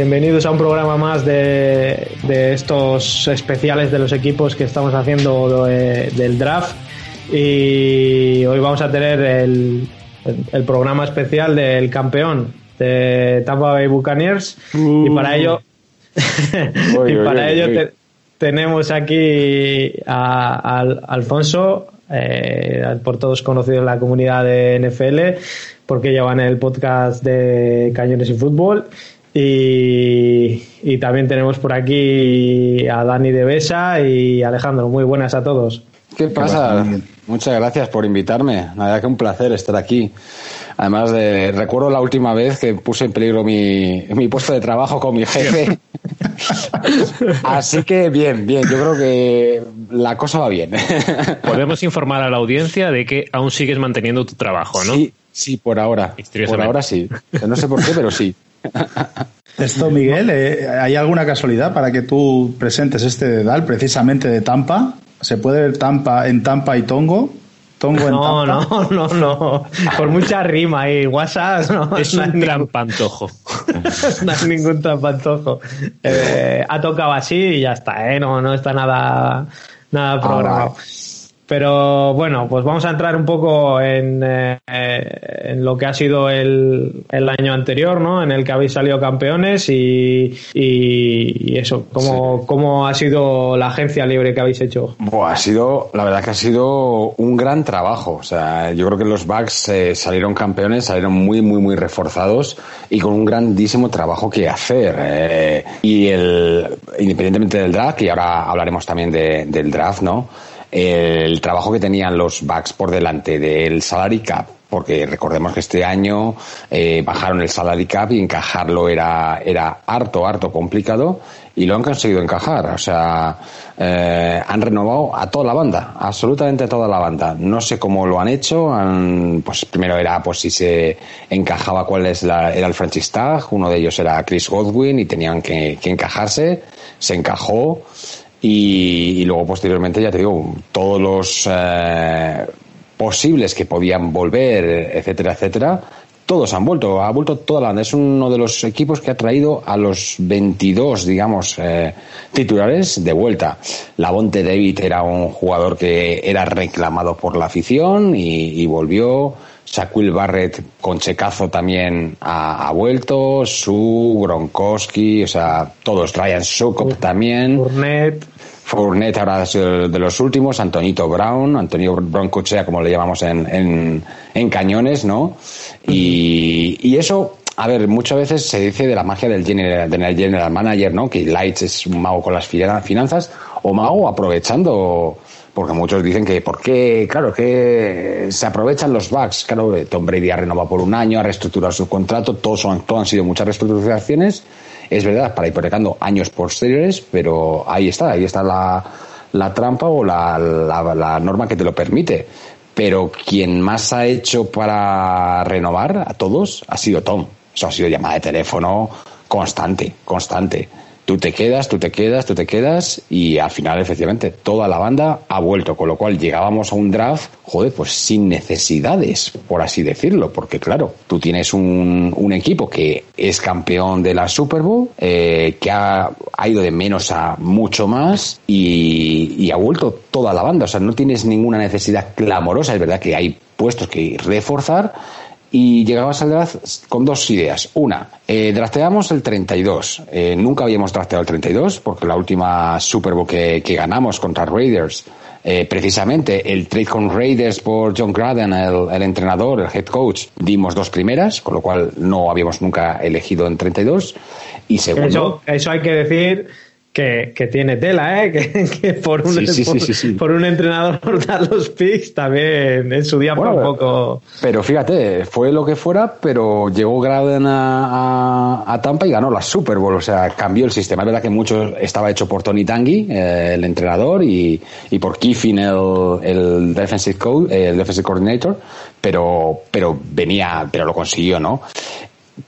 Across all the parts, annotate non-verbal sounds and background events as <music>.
Bienvenidos a un programa más de, de estos especiales de los equipos que estamos haciendo de- del draft. Y hoy vamos a tener el, el- el programa especial del campeón de Tampa Bay Buccaneers. Y para ello, <laughs> y para ello te- tenemos aquí a, al- Alfonso, eh, por todos conocido en la comunidad de NFL, porque llevan el podcast de Cañones y Fútbol. Y, y también tenemos por aquí a Dani de Besa y Alejandro. Muy buenas a todos. ¿Qué pasa? Muchas gracias por invitarme. La verdad que un placer estar aquí. Además, de, recuerdo la última vez que puse en peligro mi, mi puesto de trabajo con mi jefe. <laughs> Así que bien, bien. Yo creo que la cosa va bien. <laughs> Podemos informar a la audiencia de que aún sigues manteniendo tu trabajo, ¿no? Sí, sí, por ahora. Por ahora sí. No sé por qué, pero sí. <laughs> Esto, Miguel, eh, ¿hay alguna casualidad para que tú presentes este dedal precisamente de Tampa? ¿Se puede ver Tampa en Tampa y Tongo? ¿Tongo en No, Tampa? no, no, no. Por mucha rima y WhatsApp no, Es no un ningún- trampantojo. <laughs> no hay ningún trampantojo. Eh, ha tocado así y ya está, ¿eh? No, no está nada, nada programado. Pero bueno, pues vamos a entrar un poco en, eh, en lo que ha sido el, el año anterior, ¿no? En el que habéis salido campeones y, y, y eso, ¿cómo, ¿cómo ha sido la agencia libre que habéis hecho? Buah, ha sido, la verdad que ha sido un gran trabajo. O sea, yo creo que los Bucks eh, salieron campeones, salieron muy, muy, muy reforzados y con un grandísimo trabajo que hacer. eh. y el, independientemente del draft, y ahora hablaremos también de- del draft, ¿no? El trabajo que tenían los Bucks por delante del salary cap, porque recordemos que este año eh, bajaron el salary cap y encajarlo era, era harto, harto complicado y lo han conseguido encajar. O sea, eh, han renovado a toda la banda, absolutamente toda la banda. No sé cómo lo han hecho. Han, pues primero era pues si se encajaba cuál es la, era el franchise tag. Uno de ellos era Chris Godwin y tenían que, que encajarse. Se encajó. Y, y luego posteriormente, ya te digo, todos los eh, posibles que podían volver, etcétera, etcétera, todos han vuelto, ha vuelto toda la. Es uno de los equipos que ha traído a los 22, digamos, eh, titulares de vuelta. Lavonte David era un jugador que era reclamado por la afición y, y volvió. Shaquille Barrett con checazo también ha, ha vuelto. Su, Gronkowski, o sea, todos. Ryan Sukop también. Burnett, Fournette ahora sido de los últimos, Antonito Brown, Antonio Brown Cochea, como le llamamos en, en, en cañones, ¿no? Y, y eso, a ver, muchas veces se dice de la magia del general, del general manager, ¿no? Que Lights es un mago con las fina- finanzas, o mago aprovechando, porque muchos dicen que, ¿por qué? Claro, que se aprovechan los bugs. Claro, Tom Brady ha renovado por un año, ha reestructurado su contrato, todos, son, todos han sido muchas reestructuraciones. Es verdad, para hipotecando años posteriores, pero ahí está, ahí está la, la trampa o la, la, la norma que te lo permite. Pero quien más ha hecho para renovar a todos ha sido Tom. Eso ha sido llamada de teléfono constante, constante. Tú te quedas, tú te quedas, tú te quedas y al final efectivamente toda la banda ha vuelto, con lo cual llegábamos a un draft, joder, pues sin necesidades, por así decirlo, porque claro, tú tienes un, un equipo que es campeón de la Super Bowl, eh, que ha, ha ido de menos a mucho más y, y ha vuelto toda la banda, o sea, no tienes ninguna necesidad clamorosa, es verdad que hay puestos que reforzar, y llegabas al draft con dos ideas. Una, eh, drafteamos el 32. Eh, nunca habíamos drafteado el 32 porque la última Super Bowl que, que ganamos contra Raiders, eh, precisamente el trade con Raiders por John Graden, el, el entrenador, el head coach, dimos dos primeras, con lo cual no habíamos nunca elegido en 32. Y segundo, Eso, eso hay que decir que, que tiene tela, ¿eh? <laughs> Que, que por, un, Sí, sí, por, sí, sí. por un entrenador <laughs> dar los picks también en su día fue Bueno, un poco... Pero fíjate, fue lo que fuera, pero llegó Grauden a, a- a Tampa y ganó la Super Bowl. O sea, cambió el sistema. Es verdad que mucho estaba hecho por Tony Tanguy, eh, el entrenador, y, y por Kiffin, el, el defensive coach, el defensive coordinator, pero, pero venía, pero lo consiguió, ¿no?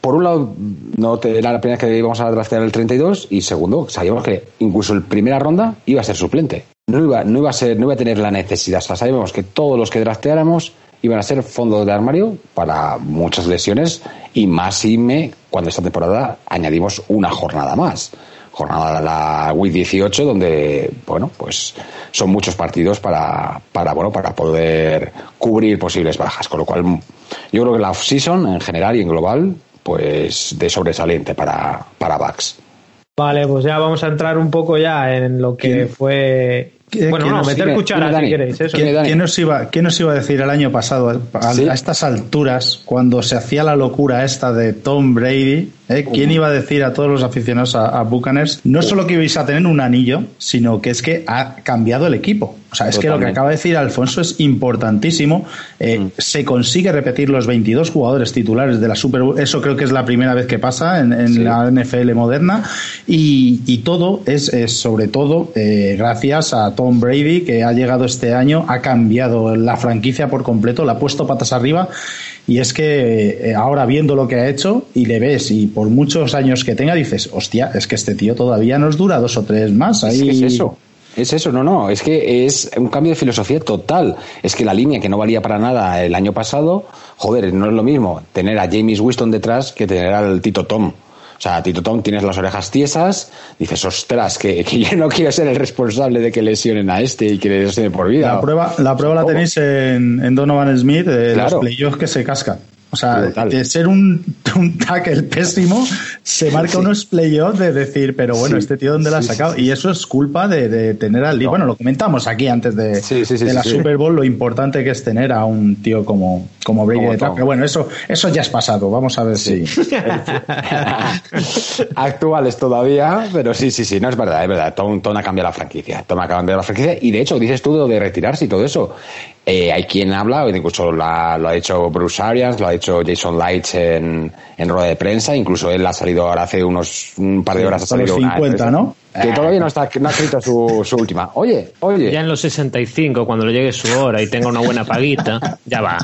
Por un lado, no te- era la primera vez que íbamos a draftear el 32 y segundo, sabíamos que incluso en primera ronda iba a ser suplente. No iba, no iba a ser, no iba a tener la necesidad. O sea, sabíamos que todos los que drafteáramos iban a ser fondos de armario para muchas lesiones y más si me, cuando esta temporada añadimos una jornada más. Jornada de la Week 18 donde, bueno, pues son muchos partidos para, para, bueno, para poder cubrir posibles bajas. Con lo cual, yo creo que la off-season en general y en global, pues de sobresaliente para, para Bucks. Vale, pues ya vamos a entrar un poco ya en lo que ¿Quién- fue... Bueno, no, meter sigue? cuchara si Dani. queréis, eso. ¿Quién nos, iba, ¿Quién nos iba a decir el año pasado, a, Sí. a estas alturas, cuando se hacía la locura esta de Tom Brady? Eh? ¿Quién iba a decir a todos los aficionados a, a Buccaneers no solo que ibais a tener un anillo, sino que es que ha cambiado el equipo? O sea, es que lo que acaba de decir Alfonso es importantísimo. Eh, Se consigue repetir los 22 jugadores titulares de la Super Bowl. Eso creo que es la primera vez que pasa en, en Sí. la NFL moderna. Y, y todo es, es sobre todo eh, gracias a Tom Brady, que ha llegado este año, ha cambiado la franquicia por completo, la ha puesto patas arriba. Y es que eh, ahora viendo lo que ha hecho y le ves y por muchos años que tenga dices, hostia, es que este tío todavía nos dura dos o tres más. Es Ahí... que es eso. Es eso, no, no, es que es un cambio de filosofía total. Es que la línea que no valía para nada el año pasado, joder, no es lo mismo tener a James Winston detrás que tener al Tito Tom. O sea, Tito Tom tienes las orejas tiesas, dices, ostras, que, que yo no quiero ser el responsable de que lesionen a este y que le lesione por vida. La prueba, la prueba la tenéis en, en Donovan Smith, Claro. los playoffs que se cascan. O sea, Brutal. de ser un, <laughs> un tackle pésimo, se marca unos playoffs de decir, pero bueno, Sí. este tío, ¿dónde lo ha Sí, sí, sacado? sí. Y eso es culpa de, de tener al. No. Bueno, lo comentamos aquí antes de, Sí, sí, sí, de sí, la sí. Super Bowl, lo importante que es tener a un tío como, como Brady Como detrás. Pero bueno, eso, eso ya es pasado. Vamos a ver si. <laughs> Actuales todavía, pero sí, sí, sí, no es verdad, es verdad. Tom, Tom ha cambiado la franquicia. Tom ha cambiado la franquicia y de hecho, dices tú de retirarse y todo eso. Eh, hay quien habla, incluso la- lo ha hecho Bruce Arians, lo ha hecho Jason Lights en, en rueda de prensa, incluso él ha salido ahora hace unos un par de horas ha hasta los salido una 50, ¿no? Que todavía no está, no ha escrito su, su última. Oye, oye. Ya en los 65, cuando le llegue su hora y tenga una buena paguita, ya va.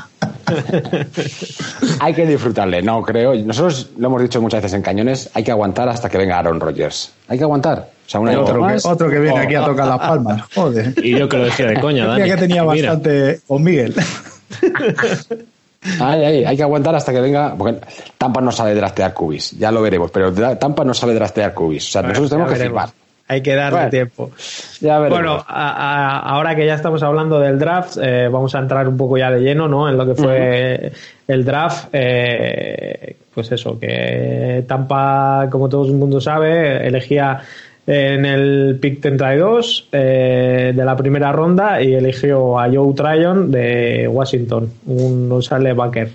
Hay que disfrutarle, no creo. Nosotros lo hemos dicho muchas veces en Cañones, hay que aguantar hasta que venga Aaron Rodgers. Hay que aguantar. O sea, un año Otro que, más. otro que viene Oh. aquí a tocar las palmas. Joder. Y yo que lo decía de coña, Dani. Mira que tenía Mira, bastante con Miguel. <laughs> Ay, ay, hay que aguantar hasta que venga. Porque Tampa no sabe draftear cubis, ya lo veremos, pero Tampa no sabe draftear cubis. O sea, nosotros tenemos que firmar. Hay que darle Bueno, tiempo. Ya veremos. Bueno, a- a- ahora que ya estamos hablando del draft, eh, vamos a entrar un poco ya de lleno, ¿no? En lo que fue el draft. eh, pues eso, que Tampa, como todo el mundo sabe, elegía en el pick 32 eh, de la primera ronda y eligió a Joe Tryon de Washington, un Osale Baker.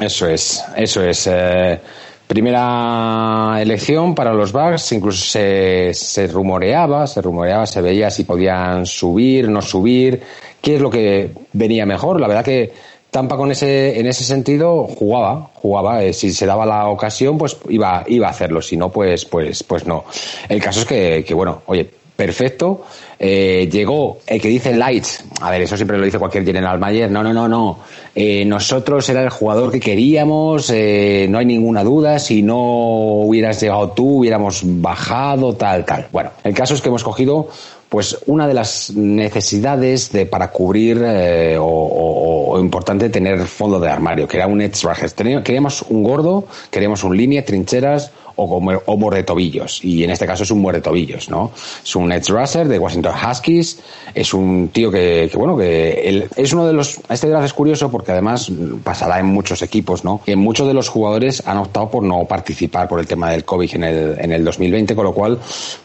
Eso es, eso es. eh, primera elección para los Bucks, incluso se, se rumoreaba, se rumoreaba, se veía si podían subir, no subir, qué es lo que venía mejor. La verdad que Tampa con ese, en ese sentido jugaba, jugaba. eh, si se daba la ocasión, pues iba, iba a hacerlo. Si no, pues, pues, pues no. El caso es que, bueno, oye, perfecto. Eh, llegó el que dice Lights. A ver, eso siempre lo dice cualquier general manager. No, no, no, no. Eh, nosotros era el jugador que queríamos. eh, no hay ninguna duda. Si no hubieras llegado tú, hubiéramos bajado, tal, tal. Bueno, el caso es que hemos cogido pues una de las necesidades de para cubrir eh, o, o- o importante tener fondo de armario, que era un edge. Teníamos- Queríamos un gordo, queríamos un línea, trincheras o, como- o muerdetobillos. Y en este caso es un muerdetobillos, ¿no? Es un edge rusher de Washington Huskies. Es un tío que, bueno, que él- es uno de los. Este draft es curioso porque además pasará en muchos equipos, ¿no? Que muchos de los jugadores han optado por no participar por el tema del COVID en el, en el 2020, con lo cual,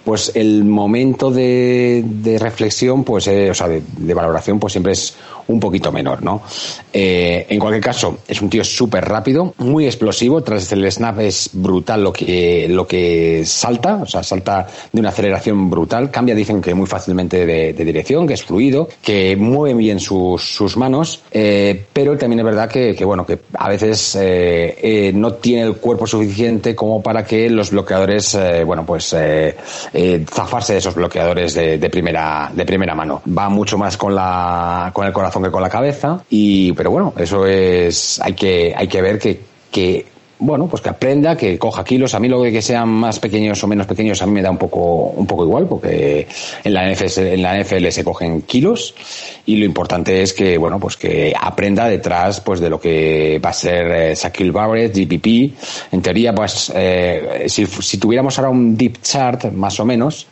pues el momento de, de reflexión, pues, eh, o sea, de, de valoración, pues siempre es un poquito menor, ¿no? Eh, en cualquier caso, es un tío súper rápido, muy explosivo, tras el snap es brutal lo que, lo que salta, o sea, salta de una aceleración brutal, cambia, dicen que muy fácilmente de, dirección, que es fluido, que mueve bien sus, manos, eh, pero también es verdad que, bueno, que a veces eh, eh, no tiene el cuerpo suficiente como para que los bloqueadores, eh, bueno, pues eh, eh, zafarse de esos bloqueadores de, de primera, de primera mano. Va mucho más con la, con el corazón que con la cabeza, y, pero bueno, eso es, hay que, hay que ver que, que bueno, pues que aprenda, que coja kilos. A mí lo de que sean más pequeños o menos pequeños a mí me da un poco, un poco igual, porque en la NFL, en la NFL se cogen kilos y lo importante es que, bueno, pues que aprenda detrás, pues de lo que va a ser eh, Shaquille Barrett, GPP. En teoría, pues, eh, si, si tuviéramos ahora un deep chart, más o menos,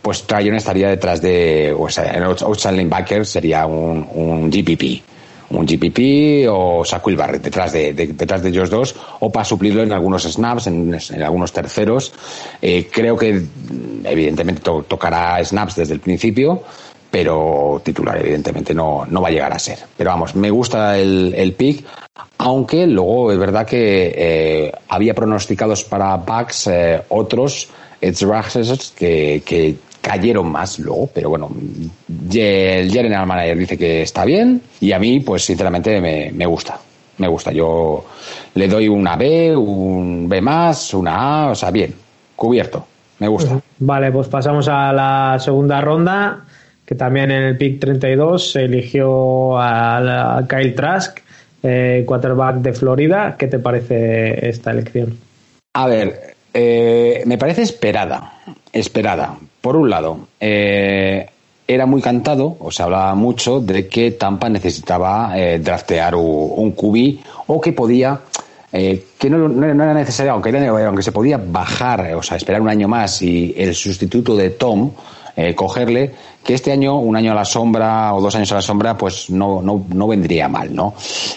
pues Tryon estaría detrás de, o sea, el outside linebacker sería un, un GPP un GPP o Shaquille Barrett detrás de, de- detrás de ellos dos o para suplirlo en algunos snaps, en, en algunos terceros. Eh, creo que mm, evidentemente to- tocará snaps desde el principio, pero titular evidentemente no, no va a llegar a ser. Pero vamos, me gusta el, el pick, aunque luego es verdad que eh, había pronosticados para Bucks eh, otros edge rushers que, que cayeron más luego, pero bueno, el general manager dice que está bien y a mí, pues sinceramente me, me gusta, me gusta. Yo le doy una B, un B más, una A, o sea, bien, cubierto, me gusta. Vale, pues pasamos a la segunda ronda, que también en el pick 32 se eligió a Kyle Trask, eh, quarterback de Florida. ¿Qué te parece esta elección? A ver, eh, me parece esperada, esperada. Por un lado, eh, era muy cantado, o se hablaba mucho de que Tampa necesitaba eh, draftear un QB o que podía, eh, que no, era necesario, aunque, era- aunque se podía bajar, o sea, esperar un año más y el sustituto de Tom, eh, cogerle, que este año, un año a la sombra o dos años a la sombra, pues no, no, no vendría mal, ¿no?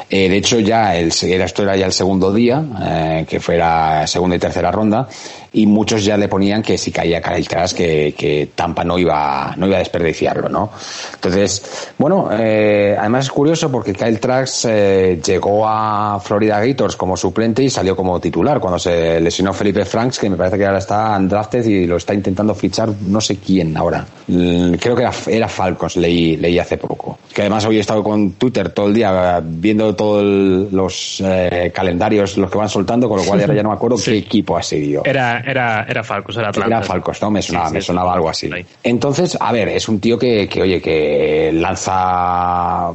Eh, de hecho, ya el, esto era ya el segundo día, eh, que fuera segunda y tercera ronda, y muchos ya le ponían que si caía Kyle Trask, que, que Tampa no iba, no iba a desperdiciarlo, ¿no? Entonces, bueno, eh, además es curioso porque Kyle Trask eh, llegó a Florida Gators como suplente y salió como titular cuando se lesionó Felipe Franks, que me parece que ahora está undrafted y lo está intentando fichar no sé quién ahora. Mm, Creo que era, era Falcons, leí, leí hace poco. Que además hoy he estado con Twitter todo el día viendo todos los eh, calendarios, los que van soltando, con lo cual ahora ya no me acuerdo <laughs> Sí. qué equipo ha sido. Era, era, era Falcos, era Atlanta. Era ¿no? Me sonaba, Sí, sí, me sí, sonaba algo así. Entonces, a ver, es un tío que, que, oye, que lanza,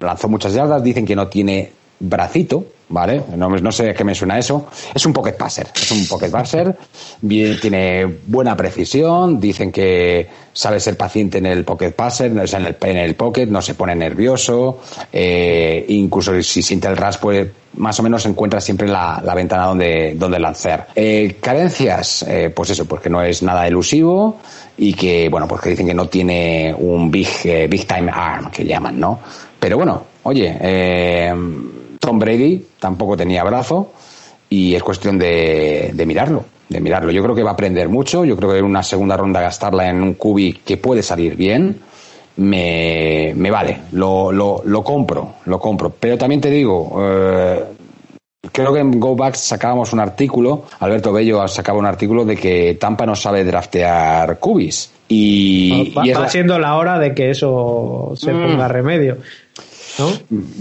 lanzó muchas yardas, dicen que no tiene bracito, ¿vale? No, no sé qué me suena eso. Es un pocket passer, es un pocket passer, tiene buena precisión, dicen que sabe ser paciente en el pocket passer, en el, en el pocket, no se pone nervioso, eh, incluso si siente el ras, pues más o menos encuentra siempre la, la ventana donde, donde lanzar. Eh, carencias, eh, pues eso, pues que no es nada elusivo y que, bueno, pues que dicen que no tiene un big, eh, big time arm, que llaman, ¿no? Pero bueno, oye, eh, Tom Brady tampoco tenía brazo y es cuestión de, de mirarlo, de mirarlo. Yo creo que va a aprender mucho, yo creo que en una segunda ronda gastarla en un cubi que puede salir bien, me, me vale, lo, lo, lo compro, lo compro. Pero también te digo, eh, creo que en Go Back sacábamos un artículo, Alberto Bello sacaba un artículo de que Tampa no sabe draftear cubis. Y, va y es va la- siendo la hora de que eso se Mm. ponga remedio. ¿No?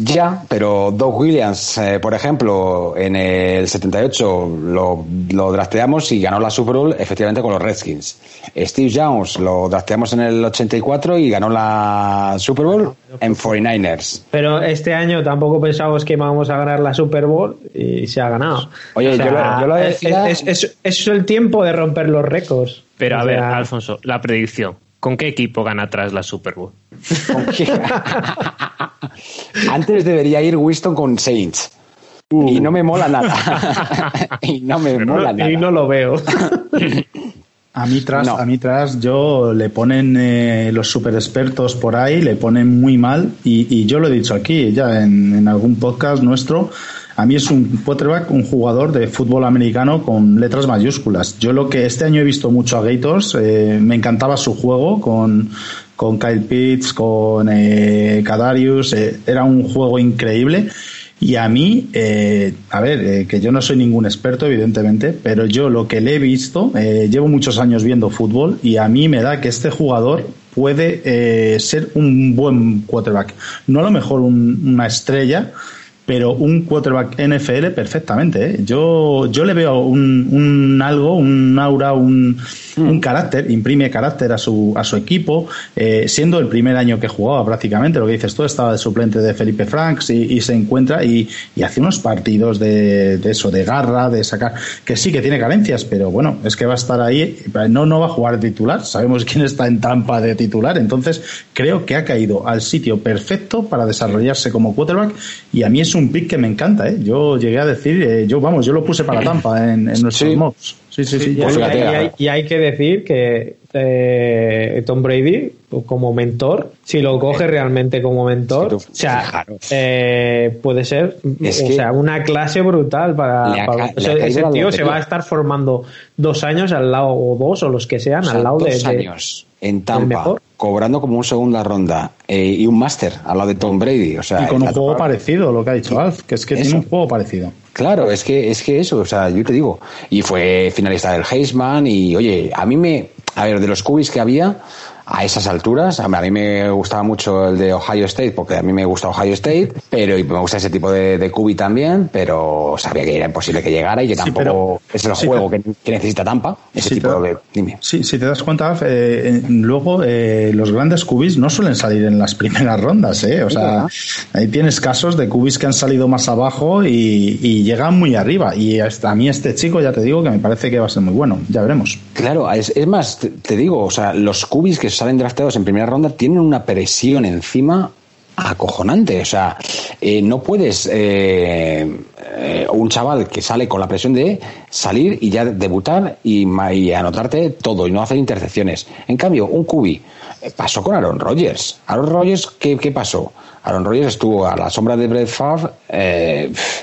Ya, pero Doug Williams, eh, por ejemplo, en el 78 lo, lo drafteamos y ganó la Super Bowl efectivamente con los Redskins. Steve Jones lo drafteamos en el 84 y ganó la Super Bowl en 49ers. Pero este año tampoco pensamos que íbamos a ganar la Super Bowl y se ha ganado. Oye, yo lo- yo lo decía- es, es- es el tiempo de romper los récords. Pero a O ver, Alfonso, la predicción. ¿Con qué equipo gana atrás la Super Bowl? <laughs> Antes debería ir Winston con Saints. Y no me mola nada. <laughs> y no me mola nada. Y no lo veo. <laughs> A mí tras, No. a mí tras, yo le ponen eh, los super expertos por ahí, le ponen muy mal y, y yo lo he dicho aquí ya en, en algún podcast nuestro. A mí es un quarterback, un jugador de fútbol americano con letras mayúsculas. Yo lo que este año he visto mucho a Gators, eh, me encantaba su juego con, con Kyle Pitts, con eh, Kadarius, eh, era un juego increíble. Y a mí, eh, a ver, eh, que yo no soy ningún experto, evidentemente, pero yo lo que le he visto, eh, llevo muchos años viendo fútbol y a mí me da que este jugador puede eh, ser un buen quarterback. No a lo mejor un- una estrella, pero un quarterback NFL perfectamente. ¿eh? Yo, yo le veo un, un algo, un aura, un, un carácter, imprime carácter a su, a su equipo, eh, siendo el primer año que jugaba prácticamente, lo que dices tú, estaba de suplente de Felipe Franks y, y se encuentra y, y hace unos partidos de, de eso, de garra, de sacar, que sí que tiene carencias, pero bueno, es que va a estar ahí, no, no va a jugar de titular, sabemos quién está en Tampa de titular, entonces creo que ha caído al sitio perfecto para desarrollarse como quarterback y a mí es un pick que me encanta, ¿eh? yo llegué a decir, eh, yo vamos, yo lo puse para Tampa en, en nuestros Sí. Sí, sí, sí. Y hay, y hay- ahora. y hay que decir que eh, Tom Brady, como mentor, si lo coge realmente como mentor, tú- o sea, eh, puede ser Es o sea, una clase brutal para, para- o sea, ese tío se va a estar formando dos años al lado, o dos, o los que sean, O sea, al lado de, dos de- años en Tampa, mejor. Cobrando como un segunda ronda eh, y un máster al lado de Tom Brady. O sea, y con un juego parecido, lo que ha dicho Alf, que es que Eso. tiene un juego parecido. Claro, es que, es que eso, o sea, yo te digo, y fue finalista del Heisman y oye, a mí me, a ver, de los cubis que había a esas alturas, a mí, me gustaba mucho el de Ohio State, porque a mí me gusta Ohio State, pero y me gusta ese tipo de, de cubi también, pero sabía que era imposible que llegara y que Sí, tampoco pero- es el sí, juego que, que necesita Tampa, ese Sí, tipo pero- de, dime. Sí, si te das cuenta, eh, luego eh, los grandes cubis no suelen salir en las <laughs> primeras rondas, ¿eh? O sea, ahí tienes casos de cubis que han salido más abajo y, y llegan muy arriba. Y hasta a mí este chico, ya te digo, que me parece que va a ser muy bueno. Ya veremos. Claro, es, es más, te, te digo, o sea, los cubis que salen drafteados en primera ronda tienen una presión encima acojonante. O sea, eh, no puedes, eh, eh, un chaval que sale con la presión de salir y ya debutar y, y anotarte todo y no hacer intercepciones. En cambio, un cubi eh, pasó con Aaron Rodgers. Aaron Rodgers, ¿qué, qué pasó? Aaron Rodgers estuvo a la sombra de Brett Favre,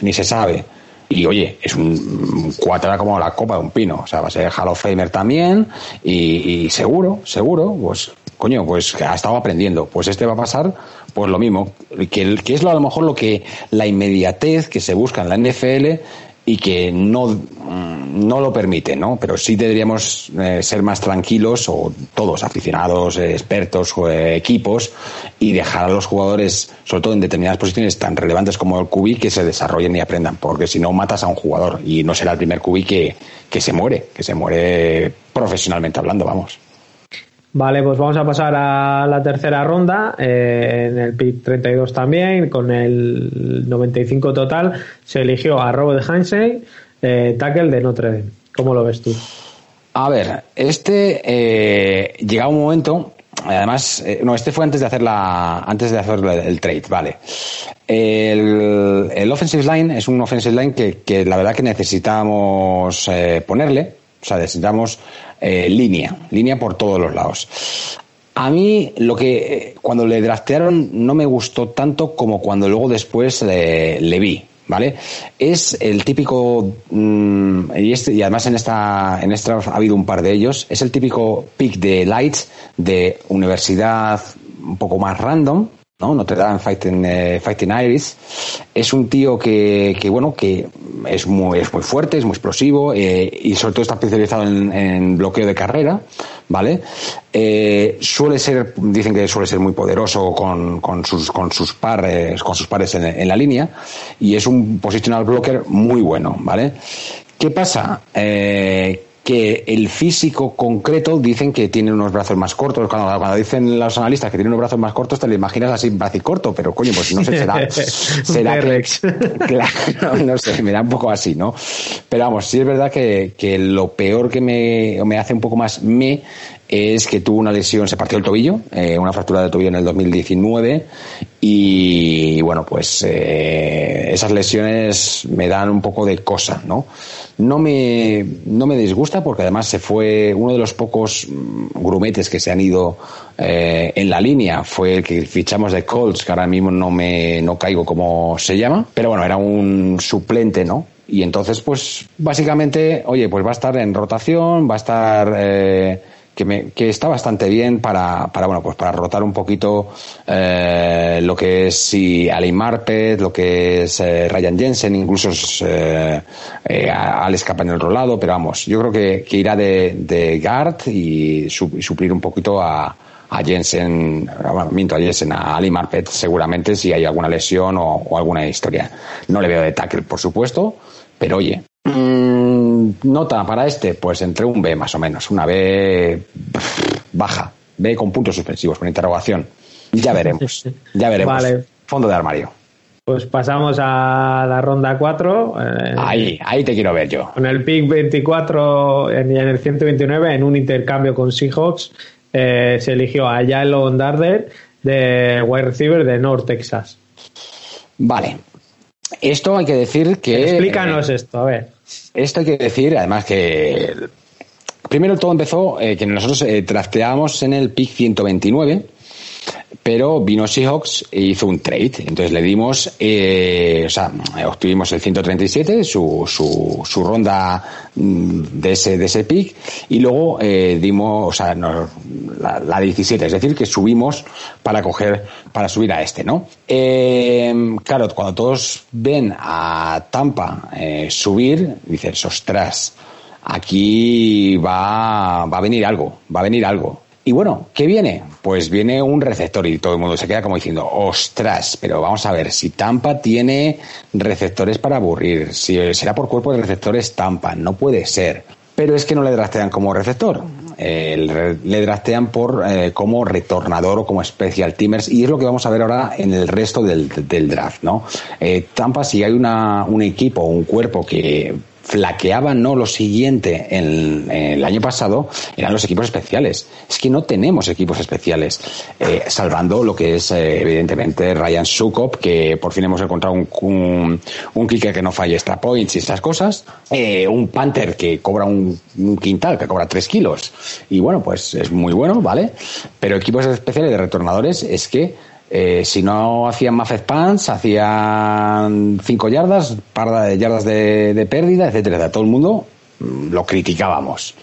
ni se sabe. Y oye, es un cuatra como la copa de un pino. O sea, va a ser Hall of Famer también. Y, seguro, seguro, pues, coño, pues ha estado aprendiendo. Pues este va a pasar, pues lo mismo. Que, que es lo, a lo mejor lo que, la inmediatez que se busca en la NFL y que no, mm, no lo permite, ¿no? Pero sí deberíamos eh, ser más tranquilos, o todos, aficionados, eh, expertos, eh, equipos, y dejar a los jugadores, sobre todo en determinadas posiciones tan relevantes como el QB, que se desarrollen y aprendan, porque si no matas a un jugador y no será el primer QB que, que se muere, que se muere profesionalmente hablando, vamos. Vale, pues vamos a pasar a la tercera ronda, eh, en el pick 32 también, con el 95 total, se eligió a Robert Hansey, eh, tackle de Notre Dame. ¿Cómo lo ves tú? A ver, este eh, llegaba un momento, además, eh, no, este fue antes de hacer la, antes de hacer el, el trade, vale. El, el offensive line es un offensive line que, que la verdad que necesitamos eh, ponerle, o sea, necesitamos eh, línea, línea por todos los lados. A mí lo que eh, cuando le draftearon no me gustó tanto como cuando luego después le, vi, ¿vale? Es el típico mm, y, este, y además en esta en esta ha habido un par de ellos. Es el típico pick de Lights de universidad un poco más random. ¿No? Notre Dame Fighting, eh, Fighting Iris. Es un tío que, que bueno, que es muy, es muy fuerte, es muy explosivo eh, y sobre todo está especializado en, bloqueo de carrera, ¿vale? Eh, suele ser, dicen que suele ser muy poderoso con, con sus, con sus pares, con sus pares en, la línea y es un positional blocker muy bueno, ¿vale? ¿Qué pasa? Que el físico concreto dicen que tiene unos brazos más cortos. Cuando, cuando dicen los analistas que tiene unos brazos más cortos, te lo imaginas así, bracicorto, pero coño, pues no sé, será. <laughs> será que, <laughs> claro, no sé, me da un poco así, ¿no? Pero vamos, sí es verdad que, que lo peor que me, me hace un poco más me es que tuvo una lesión, se partió el tobillo, eh, una fractura de tobillo en el 2019 y bueno, pues eh, esas lesiones me dan un poco de cosa, ¿no? No me, no me disgusta porque además se fue uno de los pocos mm, grumetes que se han ido eh, en la línea, fue el que fichamos de Colts, que ahora mismo no me no caigo como se llama, pero bueno, era un suplente, ¿no? Y entonces, pues básicamente, oye, pues va a estar en rotación, va a estar... Eh, que, me, que está bastante bien para, para bueno pues para rotar un poquito eh, lo que es si Ali Marpet, lo que es eh, Ryan Jensen, incluso eh, eh, al escapar en el otro lado, pero vamos, yo creo que, que irá de, de guard y, su, y suplir un poquito a, a Jensen, bueno, miento a Jensen, a Ali Marpet seguramente si hay alguna lesión o, o alguna historia. No le veo de tackle, por supuesto, pero oye, mm, nota para este, pues entre un B más o menos, una B baja, B con puntos suspensivos, con interrogación. Ya <laughs> veremos, ya veremos. Vale. Fondo de armario. Pues pasamos a la ronda 4. eh, Ahí, ahí te quiero ver yo. Con el pick 24 en- y en el 129, en un intercambio con Seahawks, eh, se eligió a Jalen Darder de wide receiver de North Texas. Vale. Esto hay que decir que. Explícanos esto, a ver. Esto hay que decir, además que primero todo empezó eh, que nosotros eh, en el pick 129, pero vino Seahawks e hizo un trade. Entonces le dimos, eh, o sea, obtuvimos el 137, su, su, su ronda mm, de ese, de ese pick, y luego eh, dimos, o sea, la, la 17, es decir, que subimos para coger, para subir a este, ¿no? Eh, claro, cuando todos ven a Tampa eh, subir, dices, ostras, aquí va, va a venir algo, va a venir algo. Y bueno, ¿qué viene? Pues viene un receptor y todo el mundo se queda como diciendo, ostras, pero vamos a ver, si Tampa tiene receptores para aburrir, si será por cuerpo de receptores Tampa, no puede ser. Pero es que no le draftean como receptor, eh, le- draftean por eh, como retornador o como special teamers y es lo que vamos a ver ahora en el resto del, draft, ¿no? Eh, Tampa, si hay una, un equipo, un cuerpo que flaqueaba no lo siguiente en, en el año pasado eran los equipos especiales. Es que no tenemos equipos especiales eh, salvando lo que es eh, evidentemente Ryan Sukop que por fin hemos encontrado un, un, kicker que no falle extra points y estas cosas eh, un Panther que cobra un, un quintal que cobra 3 kilos. Y bueno pues es muy bueno vale pero equipos especiales de retornadores es que eh, si no hacían Muffet Pants, hacían 5 yardas, par de yardas de, pérdida, etcétera. Todo el mundo mm, lo criticábamos.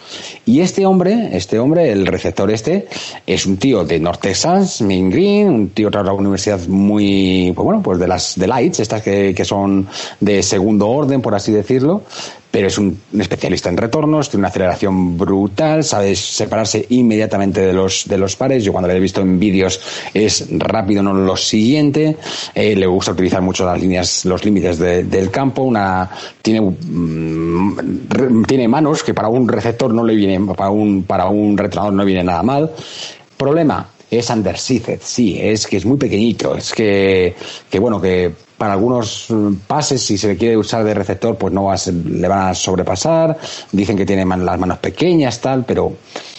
Y este hombre, este hombre, el receptor este, es un tío de North Texas, Main Green, un tío de una universidad muy, pues bueno, pues de las de lights, estas que, que son de segundo orden, por así decirlo, pero es un, especialista en retornos, tiene una aceleración brutal, sabe separarse inmediatamente de los, de los pares. Yo cuando lo he visto en vídeos es rápido, no lo siguiente. Eh, le gusta utilizar mucho las líneas, los límites de- del campo. Una, tiene, mm, tiene manos que para un receptor no le viene, para un, para un retornador no viene nada mal. Problema, es underseated, sí, es que es muy pequeñito, es que, que bueno, que para algunos mm, pases, si se le quiere usar de receptor, pues no va a ser- le van a sobrepasar, dicen que tiene man- las manos pequeñas, tal, pero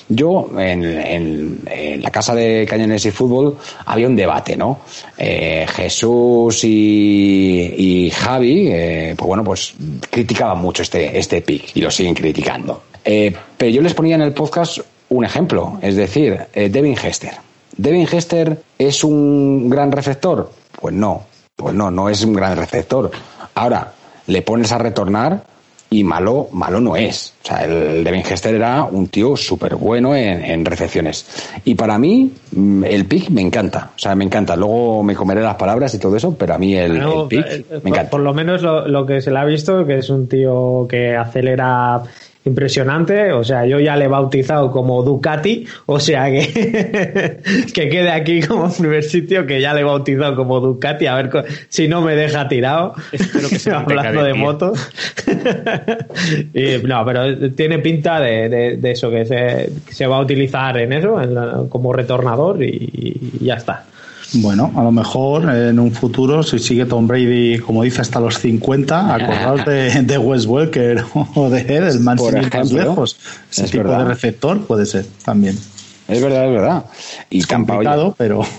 yo en, en- en la casa de Cañones y Fútbol había un debate, ¿no? Eh, Jesús y, y Javi, eh, pues bueno, pues criticaban mucho este, este pick y lo siguen criticando. Eh, pero yo les ponía en el podcast un ejemplo, es decir, eh, Devin Hester. ¿Devin Hester es un gran receptor? Pues no, pues no, no es un gran receptor. Ahora, le pones a retornar y malo, malo no es. O sea, el Devin Hester era un tío súper bueno en, en recepciones. Y para mí, mm, el pick me encanta. O sea, me encanta. Luego me comeré las palabras y todo eso, pero a mí el, No, el pick eh, me por, encanta. por lo menos lo, lo que se le ha visto, que es un tío que acelera impresionante, o sea, yo ya le he bautizado como Ducati, o sea que, <laughs> que quede aquí como primer sitio que ya le he bautizado como Ducati, a ver si no me deja tirado, Espero que <laughs> se hablando de motos. <laughs> Y, no, pero tiene pinta de, de- de eso, que se, que se va a utilizar en eso, en la- como retornador y- y ya está. Bueno, a lo mejor en un futuro, si sigue Tom Brady, como dice, hasta los 50, acordaos <laughs> de, de Wes Welker <laughs> o de él, el man sin ir más lejos. Ese es tipo verdad. de receptor puede ser también. Es verdad, es verdad. Y Tampa, oye, Complicado, pero <laughs>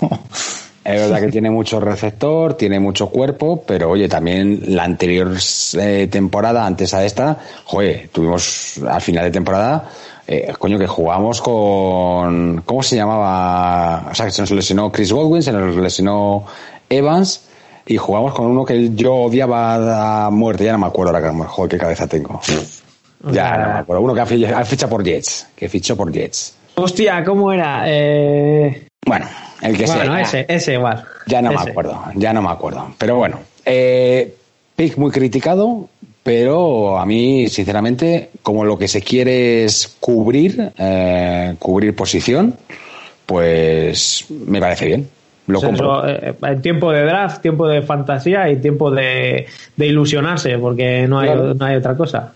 Es verdad que tiene mucho receptor, tiene mucho cuerpo, pero oye, también la anterior eh, temporada, antes a esta, joder, tuvimos al final de temporada, eh, coño, que jugamos con, ¿cómo se llamaba? O sea, que se nos lesionó Chris Godwin, se nos lesionó Evans, y jugamos con uno que yo odiaba a muerte, ya no me acuerdo ahora, que- joder, qué cabeza tengo. Ya, no me acuerdo. Uno que ha fi- ha fichado por Jets, que fichó por Jets. Hostia, ¿cómo era? Eh, Bueno, el que bueno, sea. ese, ese igual. Ya no Ese. me acuerdo, ya no me acuerdo. Pero bueno, eh, pick muy criticado, pero a mí, sinceramente, como lo que se quiere es cubrir, eh, cubrir posición, pues me parece bien. Lo compro. eso, eh, eh, tiempo de draft, tiempo de fantasía y tiempo de, de ilusionarse, porque no hay, Claro. no hay otra cosa.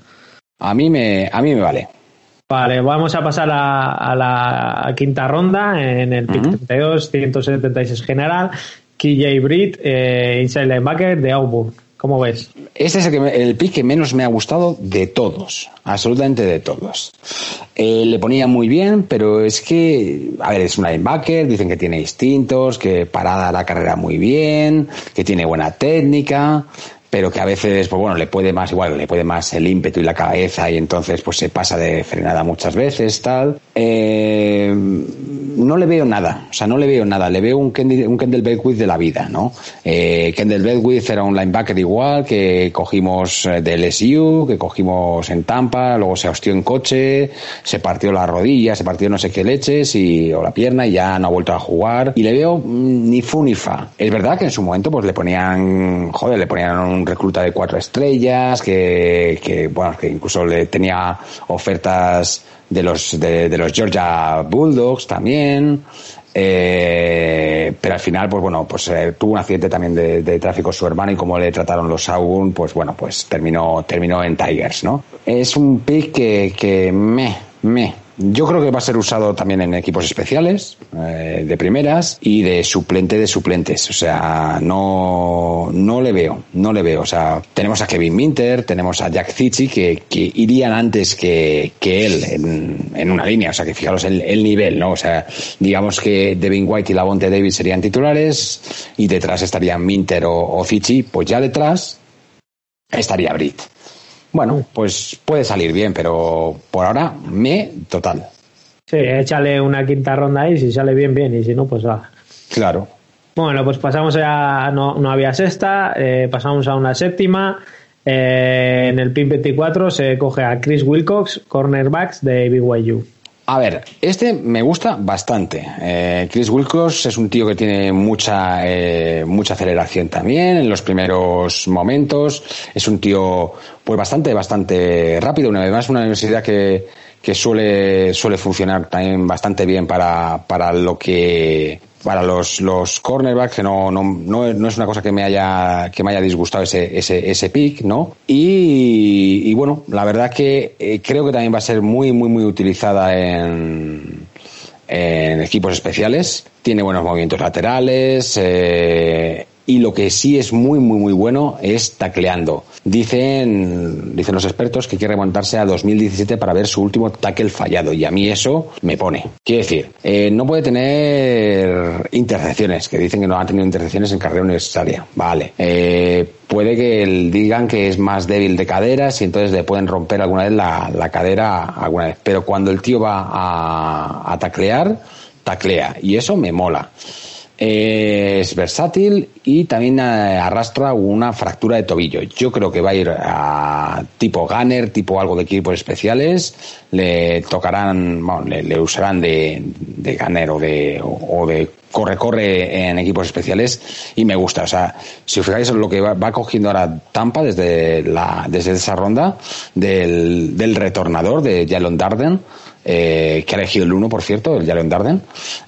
A mí me, a mí me vale. Vale, vamos a pasar a, a la quinta ronda en el pick Ujú. 32, 176 general. KJ Britt, eh, inside linebacker de Auburn. ¿Cómo ves? Ese es el, que me- el pick que menos me ha gustado de todos, absolutamente de todos. Eh, le ponía muy bien, pero es que, a ver, es un linebacker, dicen que tiene instintos, que parada la carrera muy bien, que tiene buena técnica, pero que a veces, pues bueno, le puede más, igual, le puede más el ímpetu y la cabeza y entonces pues se pasa de frenada muchas veces, tal. Eh, no le veo nada, o sea, no le veo nada, le veo un Kendall, un Kendall de la vida, ¿no? Eh, Kendall Beckwith era un linebacker igual que cogimos eh, del LSU, que cogimos en Tampa, luego se hostió en coche, se partió la rodilla, se partió no sé qué leches y, o la pierna y ya no ha vuelto a jugar. Y le veo mm, ni fu ni fa. Es verdad que en su momento pues le ponían, joder, le ponían un recluta de cuatro estrellas, que, que bueno, que incluso le tenía ofertas de los de, los Georgia Bulldogs también. Eh, pero al final pues bueno pues eh, tuvo un accidente también de, tráfico su hermano y como le trataron los Auburn pues bueno pues terminó terminó en Tigers no es un pick que, que me me yo creo que va a ser usado también en equipos especiales, eh, de primeras y de suplente de suplentes. O sea, no, no le veo, no le veo. O sea, tenemos a Kevin Minter, tenemos a Jack Zichi que, que irían antes que, que él en, en una línea. O sea, que fijaros el, el nivel, ¿no? O sea, digamos que Devin White y Lavonte Davis serían titulares y detrás estarían Minter o, o. Pues ya detrás estaría Britt. Bueno, pues puede salir bien, pero por ahora me total. Sí, échale una quinta ronda ahí, si sale bien, bien, y si no, pues va. Claro. Bueno, pues pasamos a. No, no había sexta, eh, pasamos a una séptima. Eh, en el PIN 24 se coge a Chris Wilcox, cornerbacks de BYU. A ver, este me gusta bastante. Eh, Chris Wilcox es un tío que tiene mucha, eh, mucha aceleración también en los primeros momentos. Es un tío, pues bastante, bastante rápido. Una vez más, una universidad que, que suele, suele funcionar también bastante bien para, para lo que, para los, los cornerbacks, que no, no, no, no es una cosa que me haya, que me haya disgustado ese, ese, ese pick, ¿no? Y, y bueno, la verdad que eh, creo que también va a ser muy, muy, muy utilizada en, en equipos especiales. Tiene buenos movimientos laterales. eh, y lo que sí es muy, muy, muy bueno es tacleando. Dicen, dicen los expertos que quiere remontarse a 2017 para ver su último tackle fallado. Y a mí eso me pone. Quiero decir, eh, no puede tener intercepciones, que dicen que no ha tenido intercepciones en carrera universitaria. Vale. Eh, puede que digan que es más débil de caderas y entonces le pueden romper alguna vez la, la cadera alguna vez. Pero cuando el tío va a, a taclear, taclea. Y eso me mola. Es versátil y también eh, arrastra una fractura de tobillo. Yo creo que va a ir a tipo gunner, tipo algo de equipos especiales. Le tocarán, bueno, le, usarán de, de o de, o de corre-corre en equipos especiales y me gusta. O sea, si os fijáis lo que va, va cogiendo ahora Tampa desde, la, desde esa ronda del, del retornador de Jalen Darden, eh, que ha elegido el 1, por cierto, el Jalen Darden,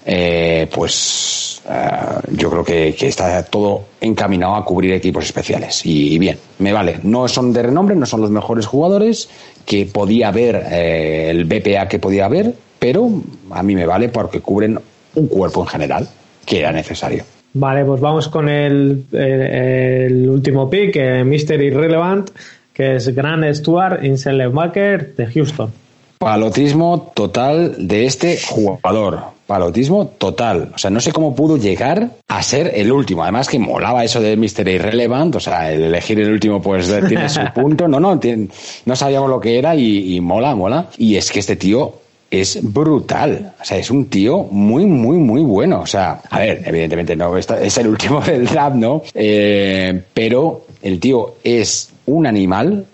eh, pues eh, yo creo que, está todo encaminado a cubrir equipos especiales. Y, bien, me vale. No son de renombre, no son los mejores jugadores que podía haber, el BPA que podía haber, pero a mí me vale porque cubren un cuerpo en general que era necesario. Vale, pues vamos con el, último pick, Mr. Irrelevant, que es Grant Stewart, inside linebacker de Houston. Palotismo total de este jugador. palotismo total. O sea, no sé cómo pudo llegar a ser el último. Además que molaba eso de Mr. Irrelevant, o sea, el elegir el último pues tiene su <laughs> punto. No, no, tiene- no sabíamos lo que era y, y mola, mola. Y es que este tío es brutal. O sea, es un tío muy, muy, muy bueno. O sea, a ver, evidentemente no, es el último <laughs> del draft, ¿no? Eh, pero el tío es un animal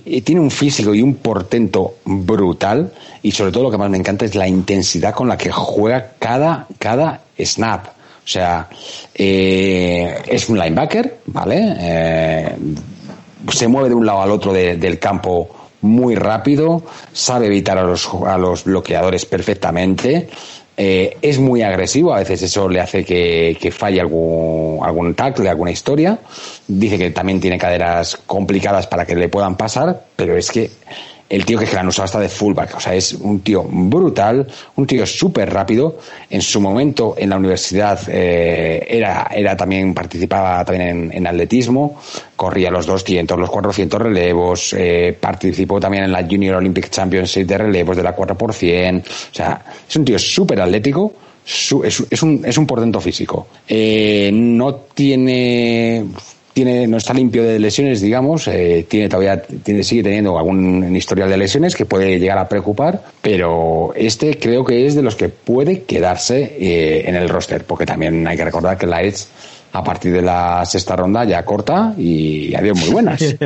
tiene un físico y un portento brutal y sobre todo lo que más me encanta es la intensidad con la que juega cada, cada snap. O sea, eh, es un linebacker, ¿vale? Eh, se mueve de un lado al otro de- del campo muy rápido, sabe evitar a los, a los bloqueadores perfectamente, eh, es muy agresivo, a veces eso le hace que, que falle algún, algún tackle, alguna historia. Dice que también tiene caderas complicadas para que le puedan pasar, pero es que el tío que se la han usado hasta de fullback, o sea, es un tío brutal, un tío súper rápido. En su momento en la universidad eh, era, era también, participaba también en, atletismo, corría los 200, los 400 relevos, eh, participó también en la Junior Olympic Championship de relevos de la 4%, o sea, es un tío súper atlético, su- es, es un, es un portento físico. Eh, no tiene, tiene, no está limpio de lesiones, digamos, eh, tiene todavía, tiene, sigue teniendo algún historial de lesiones que puede llegar a preocupar, pero este creo que es de los que puede quedarse eh, en el roster, porque también hay que recordar que la Edge a partir de la sexta ronda ya corta y había muy buenas. <laughs>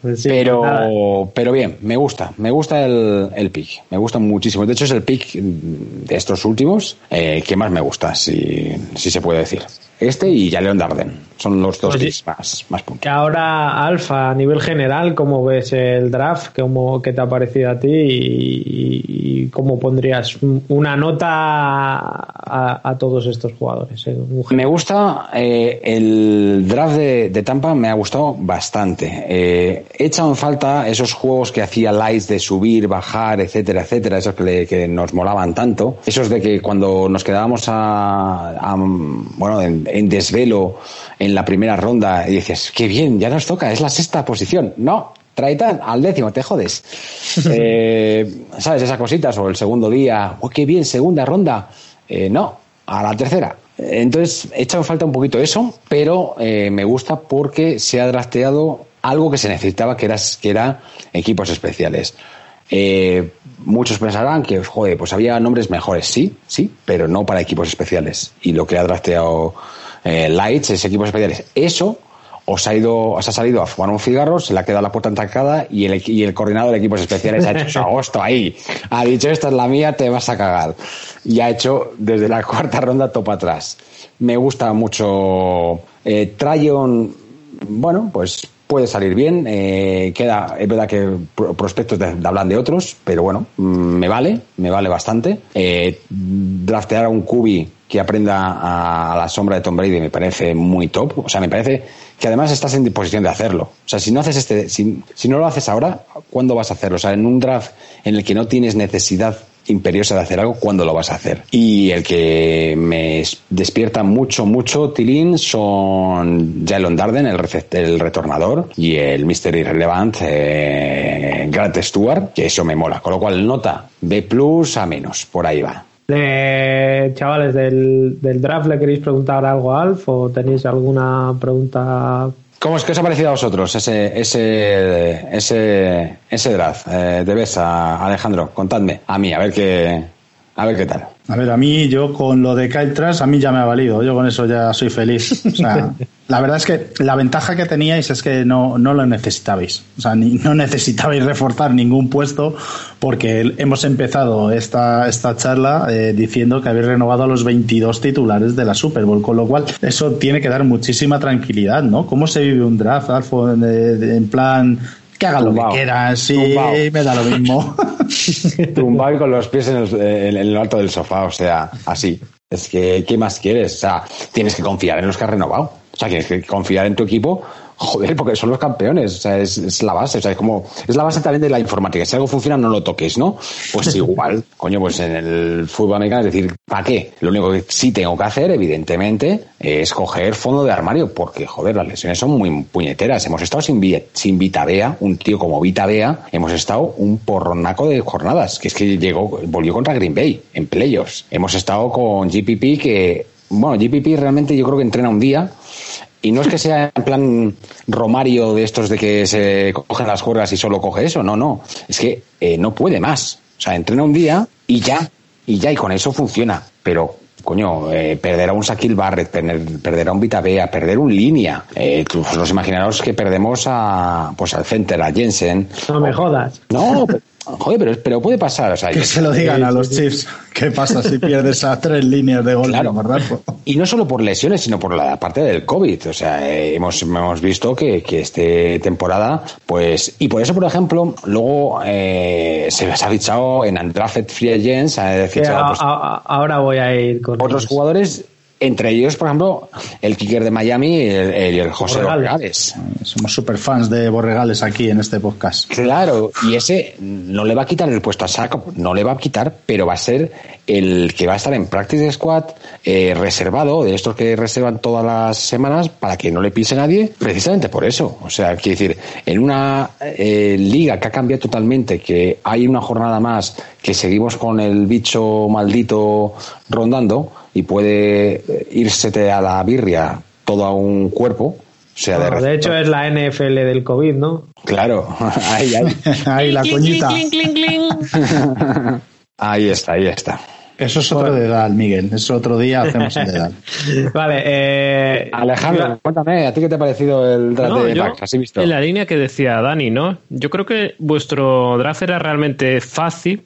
Pues sí, nada. pero, pero bien, me gusta, me gusta el, el pick, me gusta muchísimo. De hecho, es el pick de estos últimos eh, que más me gusta, si, si se puede decir. Este y Jaleon Darden son los dos más, más puntos. Que ahora, Alfa, a nivel general, ¿cómo ves el draft? ¿Cómo, ¿Qué te ha parecido a ti? Y, y- cómo pondrías una nota a, a todos estos jugadores? eh? Me gusta eh, el draft de, de Tampa, me ha gustado bastante. Eh, he echado en falta esos juegos que hacía Lights de subir, bajar, etcétera, etcétera, esos que, le- que nos molaban tanto. Esos de que cuando nos quedábamos a, a, bueno, en, en desvelo en la primera ronda y dices, qué bien, ya nos toca, es la sexta posición. No, Traitan al décimo, te jodes. <laughs> Eh, ¿Sabes? Esas cositas, o el segundo día, oh, qué bien, segunda ronda. Eh, no, a la tercera. Entonces, he echado falta un poquito eso, pero eh, me gusta porque se ha drafteado algo que se necesitaba, que era, que era equipos especiales. Eh, muchos pensarán que, joder, pues había nombres mejores, sí, sí, pero no para equipos especiales. Y lo que ha drafteado eh, Lights es equipos especiales. Eso os ha ido, os ha salido a fumar un cigarro, se le ha quedado la puerta entacada y el, y el coordinador de equipos especiales ha hecho su <laughs> agosto ahí. Ha dicho, esta es la mía, te vas a cagar. Y ha hecho desde la cuarta ronda topa atrás. Me gusta mucho eh, bueno, pues puede salir bien. eh, queda, es verdad que pro- prospectos de, de hablan de otros, pero bueno, mm, me vale, me vale bastante. Eh, draftear a un cubi que aprenda a, a la sombra de Tom Brady me parece muy top. O sea, me parece que además estás en disposición de hacerlo. O sea, si no haces este, si, si no lo haces ahora, ¿cuándo vas a hacerlo? O sea, en un draft en el que no tienes necesidad imperiosa de hacer algo, ¿cuándo lo vas a hacer? Y el que me es- despierta mucho, mucho tilín son Jalen Darden, el, el retornador, y el Mr. Irrelevant, eh, Grant Stewart, que eso me mola. Con lo cual, nota B plus a menos, por ahí va. De, chavales, del, del draft, ¿le queréis preguntar algo a Alf o tenéis alguna pregunta? ¿Cómo es que os ha parecido a vosotros ese ese ese ese draft? Eh, de Besa, Alejandro, contadme. A mí, a ver qué a ver qué tal. A ver, a mí, yo con lo de Kyle Trask, a mí ya me ha valido. Yo con eso ya soy feliz. O sea, <laughs> la verdad es que la ventaja que teníais es que no, no lo necesitabais. O sea, ni- no necesitabais reforzar ningún puesto porque hemos empezado esta, esta charla eh, diciendo que habéis renovado a los 22 titulares de la Super Bowl, con lo cual eso tiene que dar muchísima tranquilidad, ¿no? ¿Cómo se vive un draft, Alfo? De- en plan, que hagan lo Tumbao. que quieran, sí, Tumbao. me da lo mismo. <laughs> Tumbado y con los pies en el, en el alto del sofá, o sea, así. Es que, ¿qué más quieres? O sea, tienes que confiar en los que has renovado. O sea, que, que confiar en tu equipo, joder, porque son los campeones, o sea, es, es la base, o sea, es como, es la base también de la informática. Si algo funciona, no lo toques, ¿no? Pues <laughs> igual, coño, pues en el fútbol americano es decir, ¿para qué? Lo único que sí tengo que hacer, evidentemente, es coger fondo de armario, porque, joder, las lesiones son muy puñeteras. Hemos estado sin, sin Vita Bea, un tío como Vita Bea, hemos estado un porronaco de jornadas, que es que llegó, volvió contra Green Bay en playoffs. Hemos estado con GPP que, bueno, GPP realmente yo creo que entrena un día, y no es que sea en plan Romario de estos de que se cogen las cuerdas y solo coge eso, no, no. Es que eh, no puede más. O sea, entrena un día y ya, y ya, y con eso funciona. Pero, coño, eh, perder a un Shaquille Barrett, perder, perder a un Vita Bea, perder un línea. Eh, pues, os imaginaros que perdemos a, pues al center, a Jensen. No me jodas. No, pero- joder, pero, pero puede pasar. O sea, Que se lo digan a los Chiefs. ¿Qué pasa si pierdes a tres líneas de gol? Claro. ¿verdad? Y no solo por lesiones, sino por la parte del COVID. O sea, eh, hemos, hemos visto que, que este temporada, pues, y por eso, por ejemplo, luego eh, se les ha fichado en Undrafted Free Agents, se ha fichado pues, a- a- ahora voy a ir con otros ellos. jugadores, entre ellos, por ejemplo, el kicker de Miami y el, el José Borregales. Borregales. Somos super fans de Borregales aquí en este podcast. Claro, y ese no le va a quitar el puesto a Saco, no le va a quitar, pero va a ser el que va a estar en Practice Squad eh, reservado, de estos que reservan todas las semanas para que no le pise nadie, precisamente por eso. O sea, quiero decir, en una eh, liga que ha cambiado totalmente, que hay una jornada más, que seguimos con el bicho maldito rondando y puede eh, írsete a la birria todo a un cuerpo. O sea, de, de hecho es la NFL del COVID, ¿no? Claro, <laughs> ahí, ahí. <laughs> Ahí la coñita. <laughs> Ahí está, ahí está. Eso es otro dedal, Miguel. Eso otro día hacemos el dedal. Vale, eh, Alejandro, cuéntame, ¿a ti qué te ha parecido el draft No, de yo? ¿Has visto? en la línea que decía Dani, ¿no? Yo creo que vuestro draft era realmente fácil,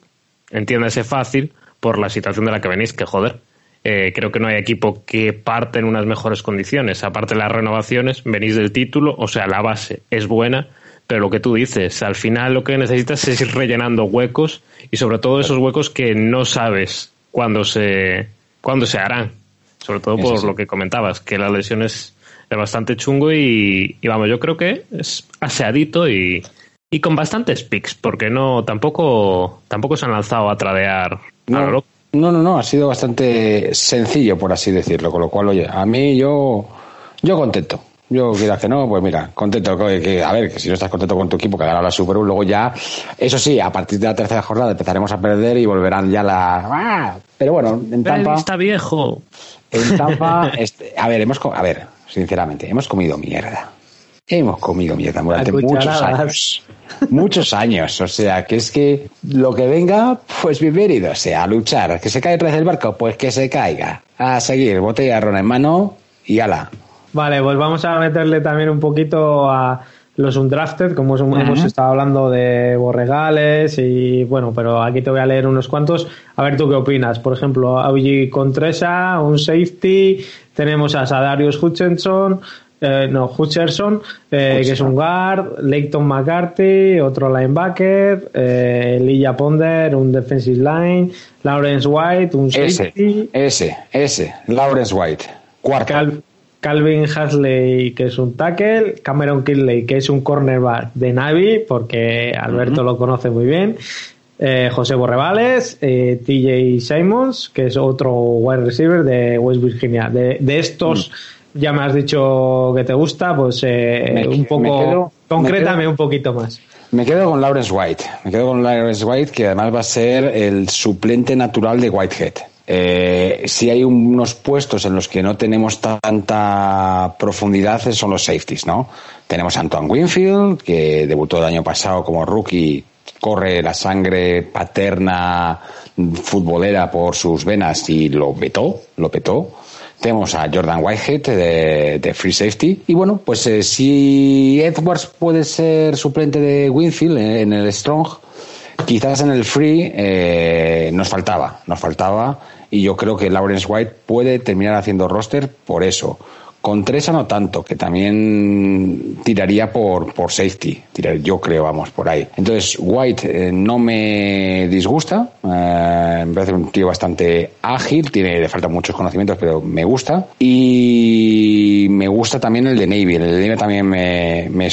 entiéndase fácil, por la situación de la que venís, que joder. Eh, creo que no hay equipo que parte en unas mejores condiciones. Aparte de las renovaciones, venís del título, o sea, la base es buena, pero lo que tú dices, al final lo que necesitas es ir rellenando huecos y sobre todo esos huecos que no sabes cuándo se, cuándo se harán. Sobre todo por sí. lo que comentabas, que la lesión es, bastante chungo y, y vamos, yo creo que es aseadito y, y con bastantes picks, porque no tampoco tampoco se han lanzado a tradear a lo loco. No, no, no, ha sido bastante sencillo, por así decirlo, con lo cual, oye, a mí yo, yo contento. Yo quieras que no, pues mira, contento. Que, que- a ver, que si no estás contento con tu equipo que ha ganado la Super luego ya, eso sí, a partir de la tercera jornada empezaremos a perder y volverán ya la... ¡Ah! Pero bueno, en Tampa... está viejo. En Tampa, <laughs> este, a ver, hemos, a ver, sinceramente, hemos comido mierda. Hemos comido mierda durante muchos años. <laughs> Muchos años. O sea, que es que lo que venga, pues bienvenido. O sea, a luchar. Que se cae el pez del barco, pues que se caiga. A seguir, botella de ron en mano y ala. Vale, pues vamos a meterle también un poquito a los undrafted, como hemos, hemos estado hablando de Borregales y bueno, pero aquí te voy a leer unos cuantos. A ver tú qué opinas. Por ejemplo, Augie Contresa, un safety. Tenemos a Sadarius Hutchinson, eh, no, Hutcherson, eh, que es un guard. Leighton McCarthy, otro linebacker. Eh, Lilla Ponder, un defensive line. Lawrence White, un safety. ese, ese. Lawrence White. Cuarto. Cal- Calvin Hasley, que es un tackle, Cameron Kinley, que es un cornerback de Navy, porque Alberto lo conoce muy bien, eh, José Borrevales, eh, TJ Simons, que es otro wide receiver de West Virginia. De, de estos, ya me has dicho que te gusta, pues eh, Me- un me poco, quedo- concrétame me quedo- un poquito más. Me quedo con Lawrence White. Me quedo con Lawrence White, que además va a ser el suplente natural de Whitehead. Eh, si hay unos puestos en los que no tenemos tanta profundidad, son los safeties, ¿no? Tenemos a Antoine Winfield, que debutó el año pasado como rookie, corre la sangre paterna futbolera por sus venas y lo petó, lo petó. Tenemos a Jordan Whitehead de, Free Safety. Y bueno, pues eh, si Edwards puede ser suplente de Winfield en, en el Strong, quizás en el Free eh, nos faltaba, nos faltaba. Y yo creo que Lawrence White puede terminar haciendo roster por eso. Con Tresa no tanto, que también tiraría por, por safety, tirar, yo creo, vamos, por ahí. Entonces, White eh, no me disgusta, eh, me parece un tío bastante ágil, tiene, le faltan muchos conocimientos, pero me gusta. Y me gusta también el de Navy, el de Navy también me... me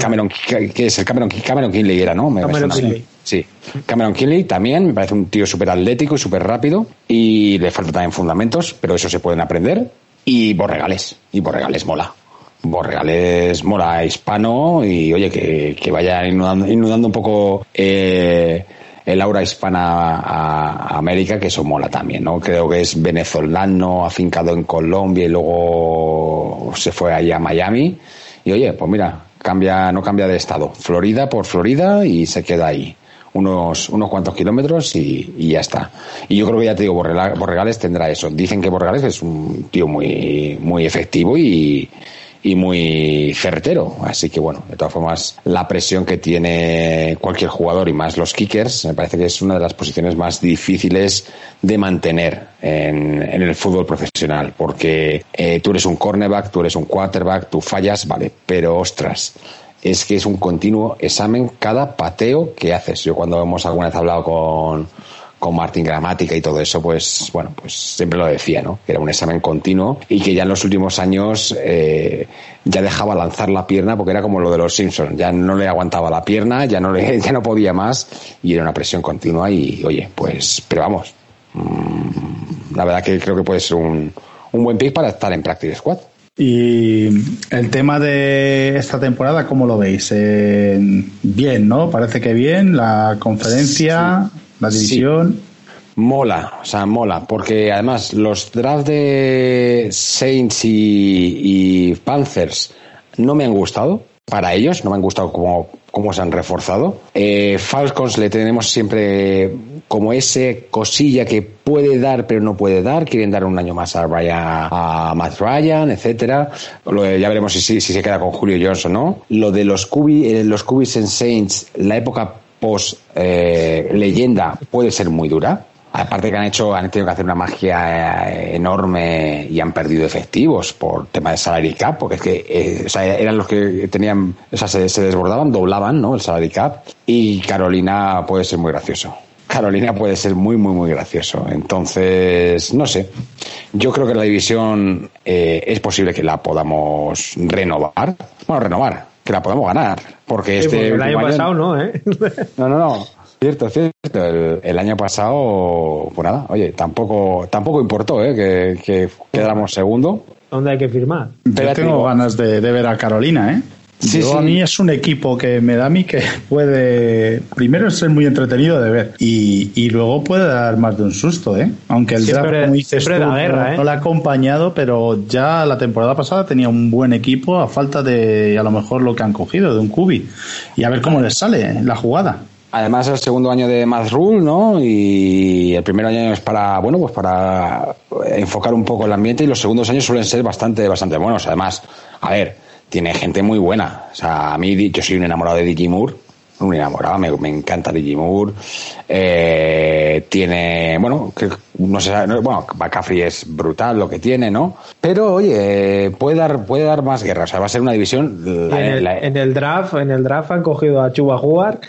Cameron, ¿qué es el Cameron, Cameron Kinley era, ¿no? Me Cameron. Kinley. Sí. Cameron Kinley también, me parece un tío súper atlético y súper rápido. Y le falta también fundamentos, pero eso se pueden aprender. Y Borregales. Y Borregales mola. Borregales mola hispano y oye, que, que vaya inundando, inundando un poco eh, el aura hispana a, a América, que eso mola también, ¿no? Creo que es venezolano, afincado en Colombia y luego se fue ahí a Miami. Y oye, pues mira, cambia, no cambia de estado. Florida por Florida y se queda ahí unos, unos cuantos kilómetros y, ya está. Y yo creo que ya te digo, Borregales tendrá eso. Dicen que Borregales es un tío muy, muy efectivo y, y muy certero. Así que bueno, de todas formas, la presión que tiene cualquier jugador y más los kickers, me parece que es una de las posiciones más difíciles de mantener en, en el fútbol profesional. Porque eh, tú eres un cornerback, tú eres un quarterback, tú fallas, vale, pero ostras es que es un continuo examen cada pateo que haces. Yo cuando hemos alguna vez hablado con, con Martín Gramática y todo eso, pues bueno, pues siempre lo decía, ¿no? Que era un examen continuo y que ya en los últimos años eh, ya dejaba lanzar la pierna porque era como lo de los Simpsons, ya no le aguantaba la pierna, ya no le, <laughs> ya no podía más y era una presión continua y oye, pues, pero vamos, mmm, la verdad que creo que puede ser un, un buen pick para estar en Practice Squad. Y el tema de esta temporada, ¿cómo lo veis? Eh, bien, ¿no? Parece que bien. La conferencia, la división. Mola, o sea, mola, porque además los drafts de Saints y, y Panthers no me han gustado, para ellos, no me han gustado cómo, cómo se han reforzado. Eh, Falcons le tenemos siempre como ese cosilla que puede dar pero no puede dar, quieren dar un año más a, Matt Ryan, etcétera. Ya veremos si, si, se queda con Julio Jones o no. Lo de los Cubi, eh, los Cubis en Saints, la época post eh, leyenda puede ser muy dura. Aparte que han hecho, han tenido que hacer una magia eh, enorme y han perdido efectivos por tema de salary cap, porque es que eh, o sea, eran los que tenían, o sea, se, se desbordaban, doblaban, ¿no? El salary cap. Y Carolina puede ser muy gracioso. Carolina puede ser muy, muy, muy gracioso. Entonces, no sé. Yo creo que la división eh, es posible que la podamos renovar. Bueno, renovar, que la podamos ganar. Porque Sí, este porque el año pasado no, ¿eh? no, no, no. Cierto, cierto. El, el año pasado, pues nada, oye, tampoco, tampoco importó, ¿eh? Que, que quedáramos segundo. ¿Dónde hay que firmar? Pero Yo tengo ganas de, de ver a Carolina, ¿eh? Sí, Yo, sí. A mí es un equipo que me da a mí que puede, primero, ser muy entretenido de ver y, y luego puede dar más de un susto, ¿eh? Aunque el Siempre- draft, como dices tú, da guerra, no, ¿eh? no le ha acompañado, pero ya la temporada pasada tenía un buen equipo a falta de, a lo mejor, lo que han cogido, de un cubi. Y a ver cómo les sale la jugada. Además, es el segundo año de Math Rule, ¿no? Y el primer año es para, bueno, pues para enfocar un poco el ambiente y los segundos años suelen ser bastante, bastante buenos. Además, a ver, tiene gente muy buena. O sea, a mí, yo soy un enamorado de Dicky Moore. Un enamorado, me, me encanta Dicky Moore. Eh, tiene, bueno, que no sé, no- bueno, McCaffrey es brutal lo que tiene, ¿no? Pero, oye, puede dar, puede dar más guerra. O sea, va a ser una división. La- en, el, la- en el draft, en el draft han cogido a Chuba Huar,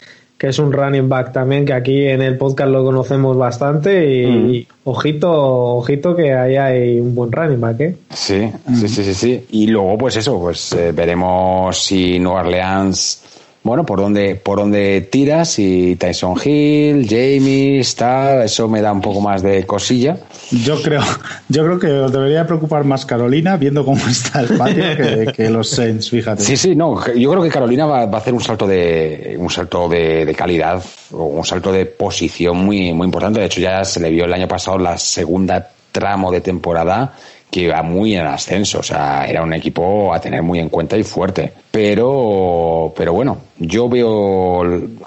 que es un running back también que aquí en el podcast lo conocemos bastante y, Mm. y ojito, ojito que ahí hay un buen running back, ¿eh? Sí, sí, sí, sí, sí. Y luego, pues eso, pues eh, veremos si Nueva Orleans, bueno, por dónde, por dónde tiras, si Tyson Hill, James, tal, eso me da un poco más de cosilla. Yo creo, yo creo que os debería preocupar más Carolina, viendo cómo está el patio, que, que los Saints, fíjate. Sí, sí, no, yo creo que Carolina va, va a hacer un salto de, un salto de, de calidad, o un salto de posición muy, muy importante. De hecho, ya se le vio el año pasado la segunda tramo de temporada que iba muy en ascenso, o sea, era un equipo a tener muy en cuenta y fuerte. Pero, pero bueno, yo veo,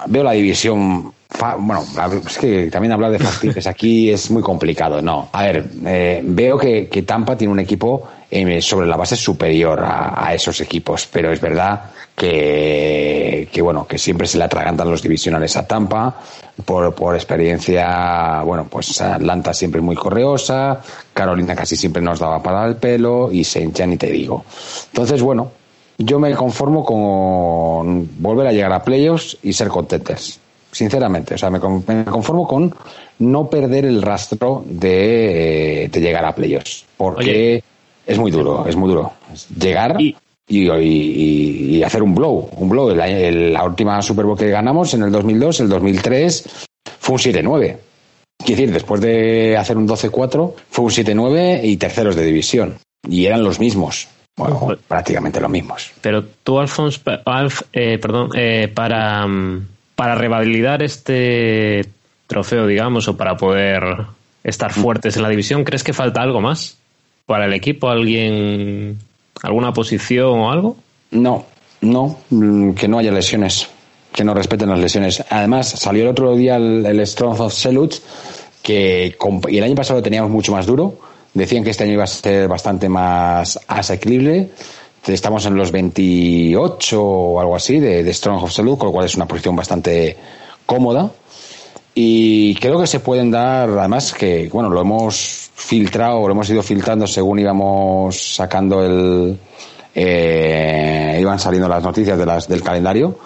veo la división bueno, es que también hablar de factibles aquí <laughs> es muy complicado. No, a ver, eh, veo que, Tampa tiene un equipo eh, sobre la base superior a, esos equipos, pero es verdad que, que bueno, que siempre se le atragantan los divisionales a Tampa por, experiencia, bueno, pues Atlanta siempre muy correosa, Carolina casi siempre nos daba para el pelo y Saint ya ni te digo. Entonces, bueno, yo me conformo con volver a llegar a playoffs y ser contentes. Sinceramente, o sea, me, con- me conformo con no perder el rastro de, eh, de llegar a playoffs. Porque Oye. es muy duro, es muy duro. Llegar Y- y, y- y hacer un blow. Un blow. La, la última Super Bowl que ganamos en el 2002, el 2003, fue un 7-9. Quiero decir, después de hacer un 12-4, fue un 7-9 y terceros de división. Y eran los mismos. Bueno, prácticamente los mismos. Pero tú, Alphonse, pa- Alf, eh, perdón, eh, para, mm, para revalidar este trofeo, digamos, o para poder estar fuertes en la división, ¿crees que falta algo más para el equipo? ¿Alguien, alguna posición o algo? No, no, mm, que no haya lesiones, que no respeten las lesiones. Además, salió el otro día el, el Strong of Salute, que y el año pasado lo teníamos mucho más duro. Decían que este año iba a ser bastante más asequible. Estamos en los 28 o algo así de, de Strong of Salute, con lo cual es una posición bastante cómoda. Y creo que se pueden dar, además que, bueno, lo hemos filtrado, lo hemos ido filtrando según íbamos sacando el, eh, iban saliendo las noticias de las, del calendario.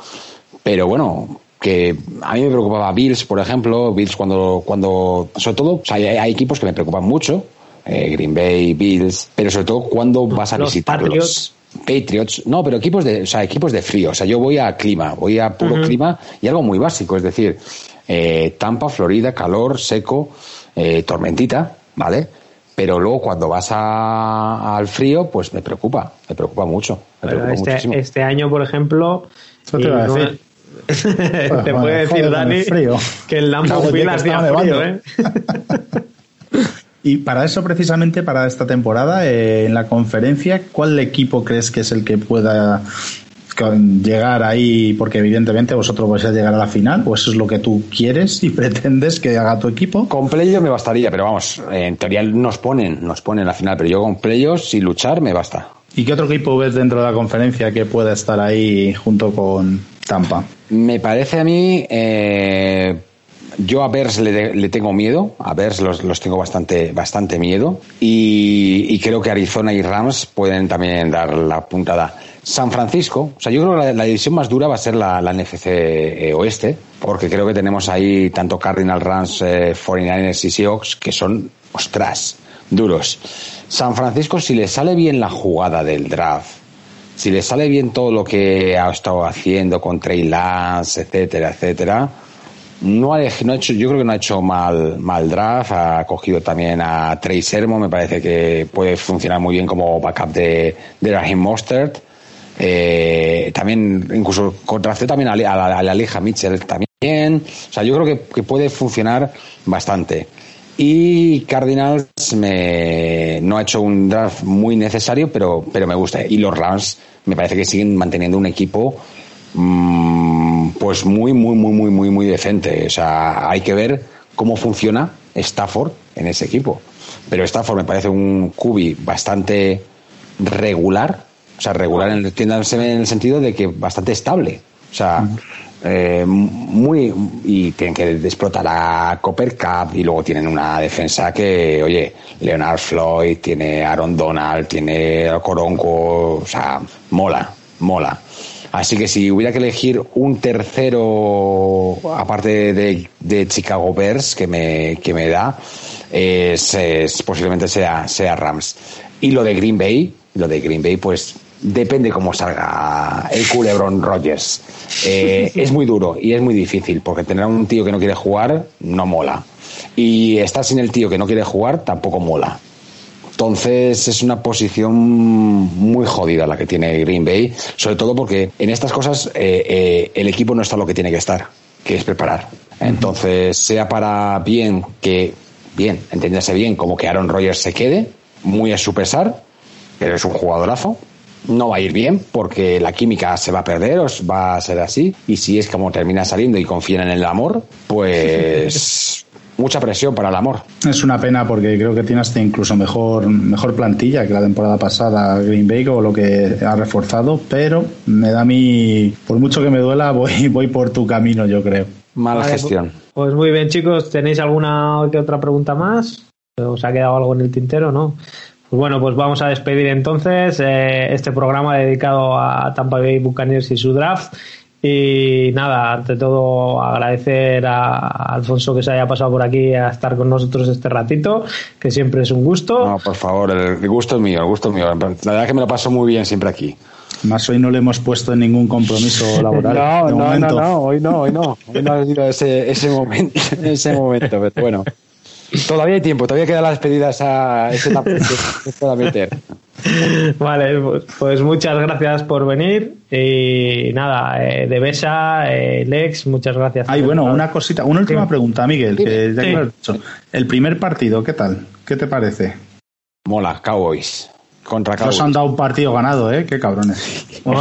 Pero bueno, que a mí me preocupaba Bills, por ejemplo, Bills cuando, cuando, sobre todo, o sea, hay, hay equipos que me preocupan mucho, eh, Green Bay, Bills, pero sobre todo cuando vas a Los visitarlos. Patriots. Patriots, no, pero equipos de, o sea, equipos de frío. O sea, yo voy a clima, voy a puro clima y algo muy básico, es decir, eh, Tampa, Florida, calor, seco, eh, tormentita, ¿vale? Pero luego cuando vas a- al frío, pues me preocupa, me preocupa mucho. Me muchísimo. este, este año, por ejemplo. Te a decir. <laughs> puede decir, Dani, el frío. que el Lambo Claro, tío, Field que hacía estaba frío, nevando. ¿eh? <laughs> Y para eso, precisamente, para esta temporada, eh, en la conferencia, ¿cuál equipo crees que es el que pueda llegar ahí? Porque evidentemente vosotros vais a llegar a la final, o eso es lo que tú quieres y <laughs> pretendes que haga tu equipo. Con playoffs me bastaría, pero vamos, en teoría nos ponen, nos ponen la final, pero yo con playoffs y luchar me basta. ¿Y qué otro equipo ves dentro de la conferencia que pueda estar ahí junto con Tampa? Me parece a mí, eh, yo a Bears le, le tengo miedo, a Bears los, tengo bastante, bastante miedo y, y creo que Arizona y Rams pueden también dar la puntada. San Francisco, o sea, yo creo que la, la división más dura va a ser la, la NFC eh, Oeste, porque creo que tenemos ahí tanto Cardinal Rams, eh, 49ers y Seahawks que son, ostras, duros. San Francisco, si le sale bien la jugada del draft, si le sale bien todo lo que ha estado haciendo con Trey Lance, etcétera, etcétera, no ha, no ha hecho, yo creo que no ha hecho mal, mal draft, ha cogido también a Trey Sermo, me parece que puede funcionar muy bien como backup de, de Raheem Mostert. Eh, también, incluso contrastó también a, a a la Aleja Mitchell también. O sea, yo creo que, que puede funcionar bastante. Y Cardinals me, no ha hecho un draft muy necesario, pero, pero me gusta. Y los Rams me parece que siguen manteniendo un equipo pues muy, muy, muy, muy, muy, muy decente. O sea, hay que ver cómo funciona Stafford en ese equipo. Pero Stafford me parece un cubi bastante regular. O sea, regular en, entiéndase en el sentido de que bastante estable. O sea, eh, muy. Y tienen que explotar a Copper Cup y luego tienen una defensa que, oye, Leonard Floyd, tiene Aaron Donald, tiene Coronco. O sea, mola, mola. Así que si hubiera que elegir un tercero, aparte de, de Chicago Bears, que me, que me da, es, es- posiblemente sea, sea Rams. Y lo de Green Bay, lo de Green Bay, pues depende cómo salga el culebrón Rogers. Eh, es muy duro y es muy difícil, porque tener a un tío que no quiere jugar no mola. Y estar sin el tío que no quiere jugar tampoco mola. Entonces es una posición muy jodida la que tiene Green Bay, sobre todo porque en estas cosas eh, eh, el equipo no está lo que tiene que estar, que es preparar. Entonces, sea para bien que, bien, entenderse bien, como que Aaron Rodgers se quede, muy a su pesar, pero es un jugadorazo. no va a ir bien porque la química se va a perder, os va a ser así. Y si es como termina saliendo y confían en el amor, pues <laughs> mucha presión para el amor. Es una pena porque creo que tiene hasta incluso mejor, mejor plantilla que la temporada pasada Green Bay o lo que ha reforzado, pero me da a mí, por mucho que me duela, <laughs> voy, voy por tu camino, yo creo. Mala Vale, gestión. Pues muy bien, chicos. ¿Tenéis alguna que otra pregunta más? ¿Os ha quedado algo en el tintero, no? Pues bueno, pues vamos a despedir entonces eh, este programa dedicado a Tampa Bay Buccaneers y su draft. Y nada, ante todo agradecer a Alfonso que se haya pasado por aquí a estar con nosotros este ratito, que siempre es un gusto. No, por favor, el gusto es mío, el gusto es mío. La verdad es que me lo paso muy bien siempre aquí. Más hoy no le hemos puesto en ningún compromiso <laughs> laboral. No, no, no, no, hoy no, hoy no. Hoy no ha sido ese, ese momento, ese momento, pero bueno. Todavía hay tiempo, todavía queda la despedida esa, ese <laughs> que se pueda meter. Vale, pues, pues muchas gracias por venir. Y nada, eh, de Besa, eh, Lex, muchas gracias. Ay, bueno, una cosita, una última Sí. pregunta, Miguel. Que ya Sí. que lo has dicho. El primer partido, ¿qué tal? ¿Qué te parece? Mola, Cowboys. Contra Nos Cowboys. han dado un partido ganado, ¿eh? Qué cabrones. Tío,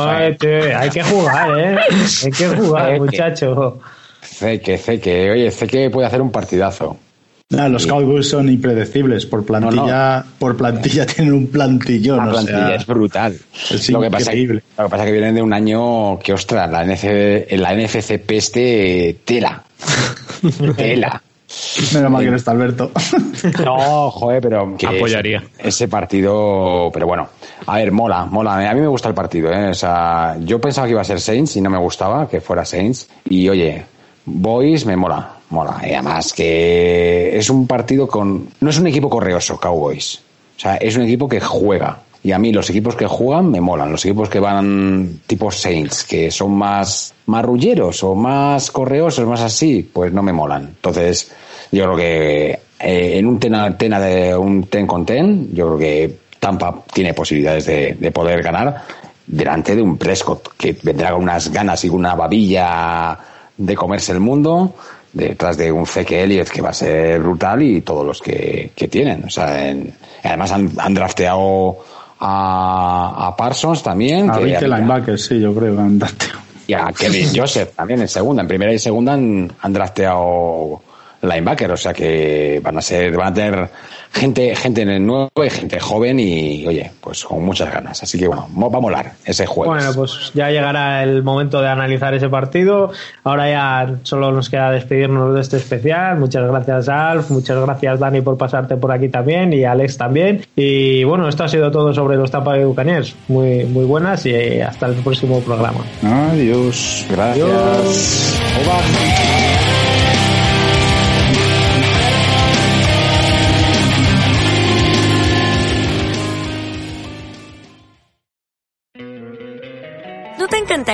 hay que jugar, ¿eh? Hay que jugar, muchacho. Ceque, Ceque. Oye, Ceque puede hacer un partidazo. Los. Cowboys son impredecibles. Por plantilla, por plantilla <laughs> tienen un plantillón. La o plantilla sea, es brutal. es lo, que pasa, increíble. lo que pasa es que vienen de un año que, ostras, la, NFC, la NFC peste tela. <laughs> tela. Menos mal que no está Alberto. <laughs> No, joder, pero que Apoyaría. ese, ese partido, pero bueno, a ver, mola, mola. A mí me gusta el partido, ¿eh? O sea, yo pensaba que iba a ser Saints y no me gustaba que fuera Saints. Y oye, Boys me mola, mola. Y además que es un partido con, no es un equipo correoso, Cowboys. O sea, es un equipo que juega. Y a mí los equipos que juegan me molan. Los equipos que van tipo Saints, que son más marrulleros o más correosos, más así, pues no me molan. Entonces, yo creo que eh, en un tena, tena de un ten con ten, yo creo que Tampa tiene posibilidades de, de poder ganar delante de un Prescott que vendrá con unas ganas y una babilla de comerse el mundo detrás de un Zeke Elliott que va a ser brutal y todos los que, que tienen. O sea, en- además han, han drafteado a, a Parsons también. A que- Ricky Linebacker, sí, yo creo que han dado. y a Kevin <laughs> Joseph también en segunda. En primera y segunda han, han drafteado linebacker, o sea que van a ser, van a tener gente, gente nueva y gente joven y, oye, pues con muchas ganas. Así que bueno, mo- va a molar ese juego. Bueno, pues ya llegará el momento de analizar ese partido. Ahora ya solo nos queda despedirnos de este especial. Muchas gracias, Alf. Muchas gracias, Dani, por pasarte por aquí también y Alex también. Y bueno, esto ha sido todo sobre los Tampa Bay Buccaneers. Muy, muy buenas y hasta el próximo programa. Adiós. Gracias. ¿No